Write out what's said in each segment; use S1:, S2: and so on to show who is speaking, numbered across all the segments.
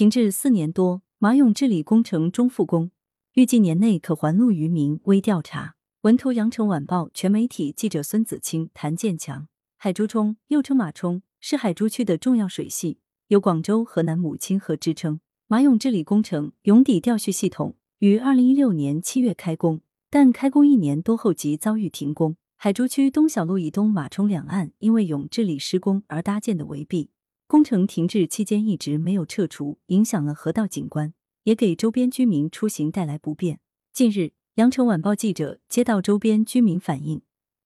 S1: 停滞四年多，马涌治理工程终复工，预计年内可还路于民。微调查。文图：羊城晚报全媒体记者孙子清、谭建强。海珠冲又称马冲，是海珠区的重要水系，有广州、河南母亲河之称。马涌治理工程涌底调蓄系统于二零一六年七月开工，但开工一年多后即遭遇停工。海珠区东小路以东马冲两岸因为涌治理施工而搭建的围壁，工程停滞期间一直没有撤除，影响了河道景观，也给周边居民出行带来不便。近日，羊城晚报记者接到周边居民反映，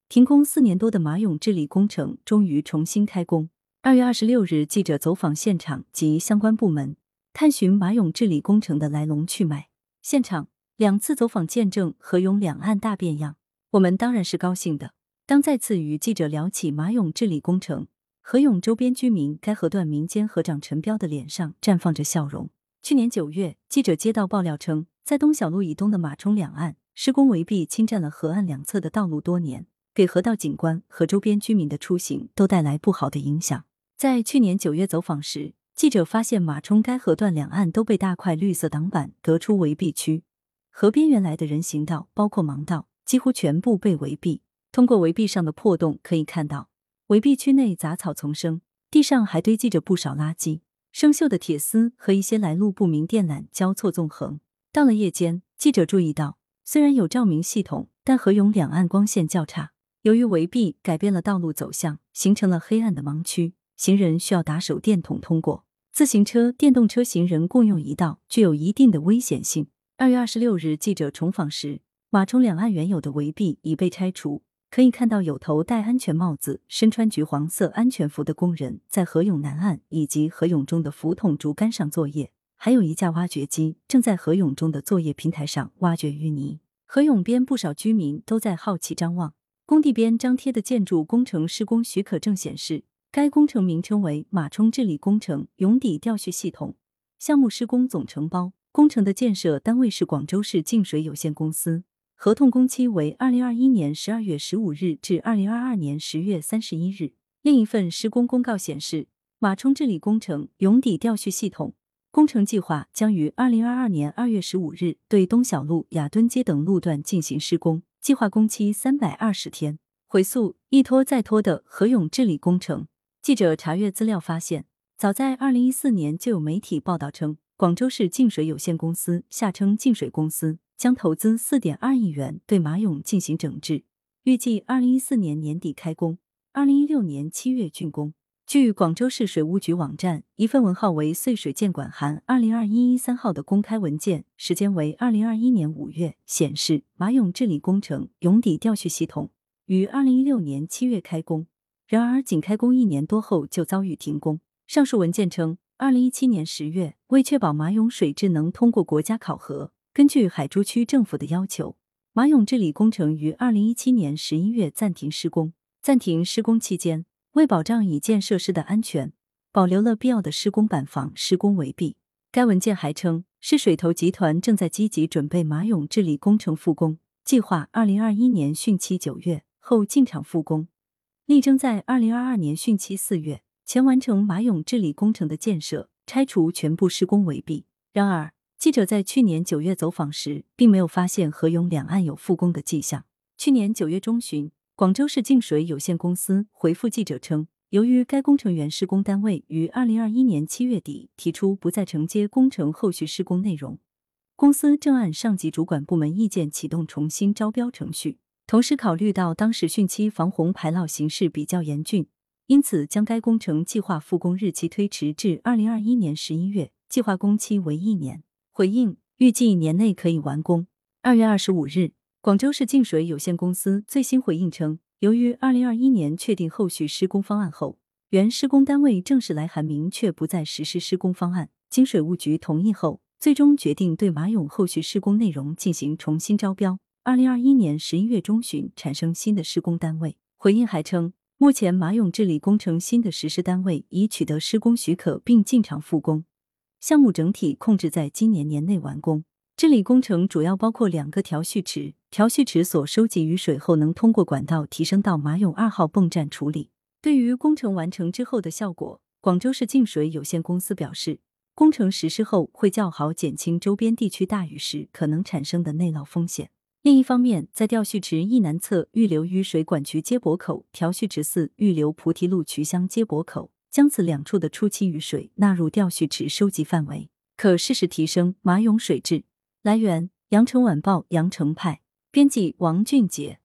S1: 停工四年多的马涌治理工程终于重新开工。二月二十六日，记者走访现场及相关部门，探寻马涌治理工程的来龙去脉。现场两次走访，见证河涌两岸大变样。我们当然是高兴的。当再次与记者聊起马涌治理工程，河涌周边居民该河段民间河长陈彪的脸上绽放着笑容。去年九月，记者接到爆料称，在东小路以东的马冲两岸施工围壁，侵占了河岸两侧的道路多年，给河道景观和周边居民的出行都带来不好的影响。在去年九月走访时，记者发现马冲该河段两岸都被大块绿色挡板隔出围壁区，河边原来的人行道，包括盲道。几乎全部被围蔽。通过围壁上的破洞可以看到，围蔽区内杂草丛生，地上还堆积着不少垃圾、生锈的铁丝和一些来路不明电缆交错纵横。到了夜间，记者注意到，虽然有照明系统，但河涌两岸光线较差。由于围蔽改变了道路走向，形成了黑暗的盲区，行人需要打手电筒通过。自行车、电动车行人共用一道，具有一定的危险性。二月二十六日，记者重访时。马冲两岸原有的围壁已被拆除，可以看到有头戴安全帽子、身穿橘黄色安全服的工人在河涌南岸以及河涌中的浮筒竹竿上作业，还有一架挖掘机正在河涌中的作业平台上挖掘淤泥。河涌边不少居民都在好奇张望，工地边张贴的建筑工程施工许可证显示，该工程名称为马冲治理工程涌底调蓄系统，项目施工总承包工程的建设单位是广州市净水有限公司。合同工期为二零二一年十二月十五日至二零二二年十月三十一日。另一份施工公告显示，马冲治理工程涌底调蓄系统工程计划将于二零二二年二月十五日对东小路、雅墩街等路段进行施工，计划工期三百二十天。回溯一拖再拖的河涌治理工程，记者查阅资料发现，早在二零一四年就有媒体报道称，广州市净水有限公司（下称净水公司）。将投资四点二亿元对马涌进行整治，预计二零一四年年底开工，二零一六年七月竣工。据广州市水务局网站一份文号为“穗水建管函二零二一一三号”的公开文件，时间为二零二一年五月，显示马涌治理工程涌底调蓄系统于二零一六年七月开工，然而仅开工一年多后就遭遇停工。上述文件称，二零一七年十月，为确保马涌水质能通过国家考核。根据海珠区政府的要求，马涌治理工程于二零一七年十一月暂停施工。暂停施工期间，为保障已建设施的安全，保留了必要的施工板房、施工围壁。该文件还称，市水投集团正在积极准备马涌治理工程复工，计划二零二一年汛期九月后进场复工，力争在二零二二年汛期四月前完成马涌治理工程的建设，拆除全部施工围壁。然而，记者在去年九月走访时，并没有发现河涌两岸有复工的迹象。去年九月中旬，广州市净水有限公司回复记者称，由于该工程原施工单位于二零二一年七月底提出不再承接工程后续施工内容，公司正按上级主管部门意见启动重新招标程序。同时，考虑到当时汛期防洪排涝形势比较严峻，因此将该工程计划复工日期推迟至二零二一年十一月，计划工期为一年。回应预计年内可以完工。二月二十五日，广州市净水有限公司最新回应称，由于二零二一年确定后续施工方案后，原施工单位正式来函明确不再实施施工方案，经水务局同意后，最终决定对马涌后续施工内容进行重新招标。二零二一年十一月中旬产生新的施工单位。回应还称，目前马涌治理工程新的实施单位已取得施工许可并进场复工。项目整体控制在今年年内完工。治理工程主要包括两个调蓄池，调蓄池所收集雨水后能通过管道提升到马涌二号泵站处理。对于工程完成之后的效果，广州市净水有限公司表示，工程实施后会较好减轻周边地区大雨时可能产生的内涝风险。另一方面，在调蓄池一南侧预留雨水管渠接驳口、调蓄池四预留菩提路渠箱接驳口，将此两处的初期雨水纳入调蓄池收集范围，可适时提升马涌水质。来源：羊城晚报羊城派，编辑王俊杰。